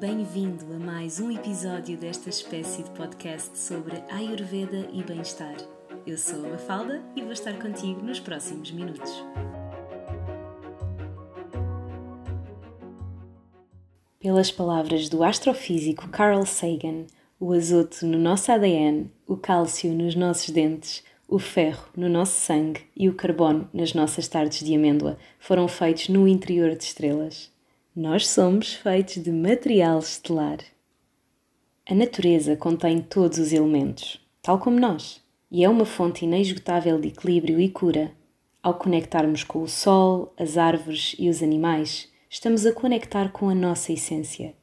Bem-vindo a mais um episódio desta espécie de podcast sobre Ayurveda e bem-estar. Eu sou a Mafalda e vou estar contigo nos próximos minutos. Pelas palavras do astrofísico Carl Sagan, o azoto no nosso ADN, o cálcio nos nossos dentes, o ferro no nosso sangue e o carbono nas nossas tardes de amêndoa foram feitos no interior de estrelas. Nós somos feitos de material estelar. A natureza contém todos os elementos, tal como nós, e é uma fonte inesgotável de equilíbrio e cura. Ao conectarmos com o sol, as árvores e os animais, estamos a conectar com a nossa essência.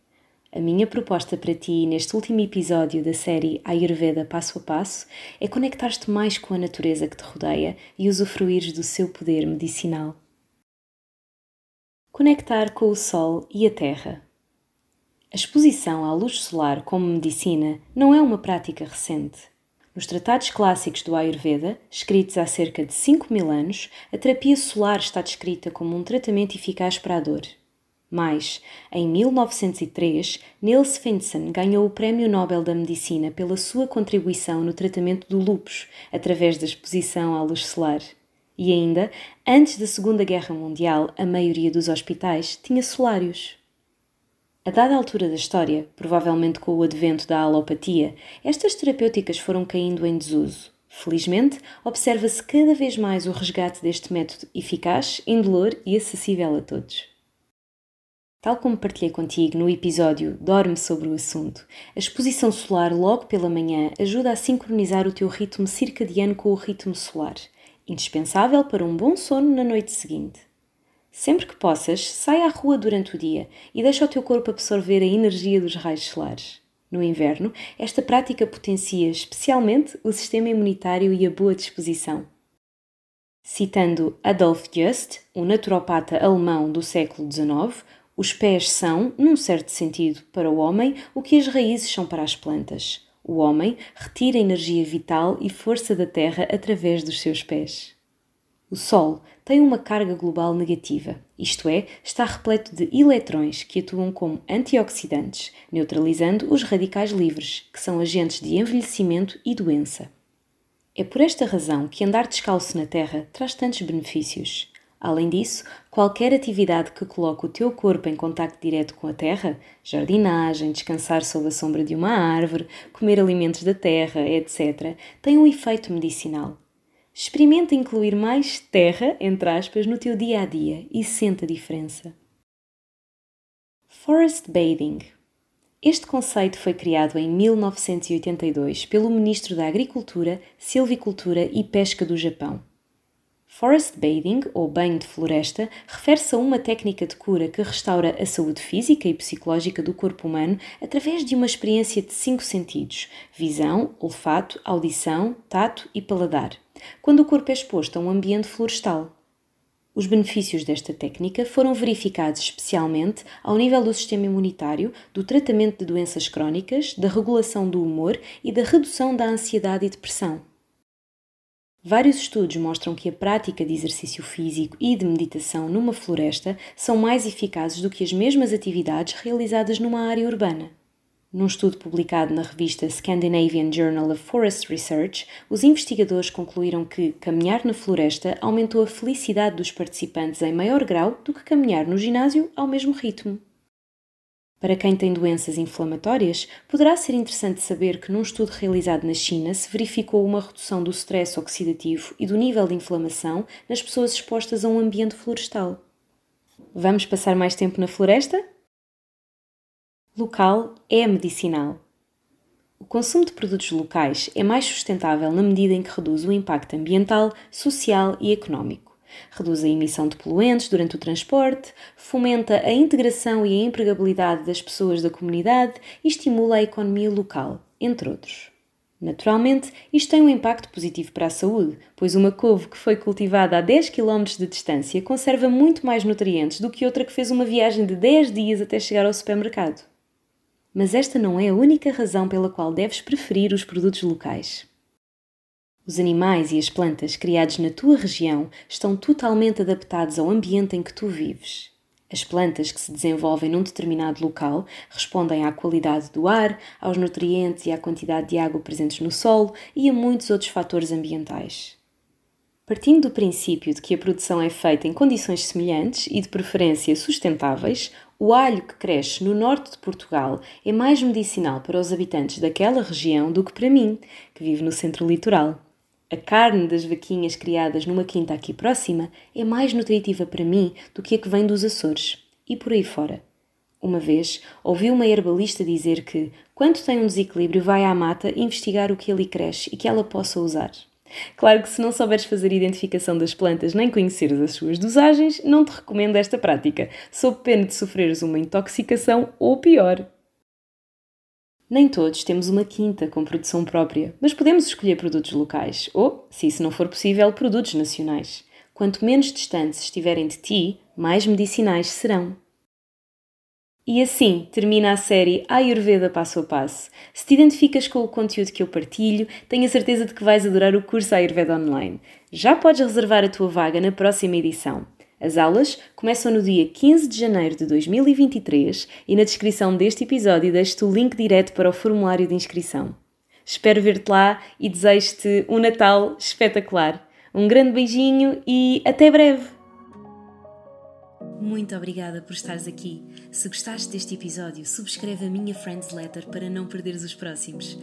A minha proposta para ti neste último episódio da série Ayurveda Passo a Passo é conectar-te mais com a natureza que te rodeia e usufruires do seu poder medicinal. Conectar com o Sol e a Terra. A exposição à luz solar como medicina não é uma prática recente. Nos tratados clássicos do Ayurveda, escritos há cerca de 5 mil anos, a terapia solar está descrita como um tratamento eficaz para a dor. Mais, em 1903, Niels Finsen ganhou o Prémio Nobel da Medicina pela sua contribuição no tratamento do lúpus através da exposição à luz solar. E ainda, antes da Segunda Guerra Mundial, a maioria dos hospitais tinha solários. A dada altura da história, provavelmente com o advento da alopatia, estas terapêuticas foram caindo em desuso. Felizmente, observa-se cada vez mais o resgate deste método eficaz, indolor e acessível a todos. Tal como partilhei contigo no episódio Dorme sobre o assunto, a exposição solar logo pela manhã ajuda a sincronizar o teu ritmo circadiano com o ritmo solar indispensável para um bom sono na noite seguinte. Sempre que possas, sai à rua durante o dia e deixa o teu corpo absorver a energia dos raios solares. No inverno, esta prática potencia especialmente o sistema imunitário e a boa disposição. Citando Adolf Just, um naturopata alemão do século XIX, os pés são, num certo sentido, para o homem o que as raízes são para as plantas. O homem retira energia vital e força da Terra através dos seus pés. O Sol tem uma carga global negativa, isto é, está repleto de eletrões que atuam como antioxidantes, neutralizando os radicais livres, que são agentes de envelhecimento e doença. É por esta razão que andar descalço na Terra traz tantos benefícios. Além disso, qualquer atividade que coloque o teu corpo em contacto direto com a terra, jardinagem, descansar sob a sombra de uma árvore, comer alimentos da terra, etc., tem um efeito medicinal. Experimenta incluir mais terra, entre aspas, no teu dia a dia e sente a diferença. Forest Bathing este conceito foi criado em 1982 pelo Ministro da Agricultura, Silvicultura e Pesca do Japão. Forest bathing, ou banho de floresta, refere-se a uma técnica de cura que restaura a saúde física e psicológica do corpo humano através de uma experiência de cinco sentidos: visão, olfato, audição, tato e paladar, quando o corpo é exposto a um ambiente florestal. Os benefícios desta técnica foram verificados especialmente ao nível do sistema imunitário, do tratamento de doenças crónicas, da regulação do humor e da redução da ansiedade e depressão. Vários estudos mostram que a prática de exercício físico e de meditação numa floresta são mais eficazes do que as mesmas atividades realizadas numa área urbana. Num estudo publicado na revista Scandinavian Journal of Forest Research, os investigadores concluíram que caminhar na floresta aumentou a felicidade dos participantes em maior grau do que caminhar no ginásio ao mesmo ritmo. Para quem tem doenças inflamatórias, poderá ser interessante saber que num estudo realizado na China se verificou uma redução do stress oxidativo e do nível de inflamação nas pessoas expostas a um ambiente florestal. Vamos passar mais tempo na floresta? Local é medicinal. O consumo de produtos locais é mais sustentável na medida em que reduz o impacto ambiental, social e económico reduz a emissão de poluentes durante o transporte, fomenta a integração e a empregabilidade das pessoas da comunidade e estimula a economia local, entre outros. Naturalmente, isto tem um impacto positivo para a saúde, pois uma couve que foi cultivada a 10 km de distância conserva muito mais nutrientes do que outra que fez uma viagem de 10 dias até chegar ao supermercado. Mas esta não é a única razão pela qual deves preferir os produtos locais. Os animais e as plantas criados na tua região estão totalmente adaptados ao ambiente em que tu vives. As plantas que se desenvolvem num determinado local respondem à qualidade do ar, aos nutrientes e à quantidade de água presentes no solo e a muitos outros fatores ambientais. Partindo do princípio de que a produção é feita em condições semelhantes e de preferência sustentáveis, o alho que cresce no norte de Portugal é mais medicinal para os habitantes daquela região do que para mim, que vivo no centro litoral. A carne das vaquinhas criadas numa quinta aqui próxima é mais nutritiva para mim do que a que vem dos Açores. E por aí fora. Uma vez ouvi uma herbalista dizer que, quando tem um desequilíbrio, vai à mata investigar o que ali cresce e que ela possa usar. Claro que se não souberes fazer identificação das plantas nem conheceres as suas dosagens, não te recomendo esta prática, sob pena de sofreres uma intoxicação ou pior. Nem todos temos uma quinta com produção própria, mas podemos escolher produtos locais ou, se isso não for possível, produtos nacionais. Quanto menos distantes estiverem de ti, mais medicinais serão. E assim termina a série Ayurveda Passo a Passo. Se te identificas com o conteúdo que eu partilho, tenho a certeza de que vais adorar o curso Ayurveda Online. Já podes reservar a tua vaga na próxima edição. As aulas começam no dia 15 de janeiro de 2023 e na descrição deste episódio deixo-te o link direto para o formulário de inscrição. Espero ver-te lá e desejo-te um Natal espetacular. Um grande beijinho e até breve! Muito obrigada por estares aqui. Se gostaste deste episódio, subscreve a minha Friends Letter para não perderes os próximos.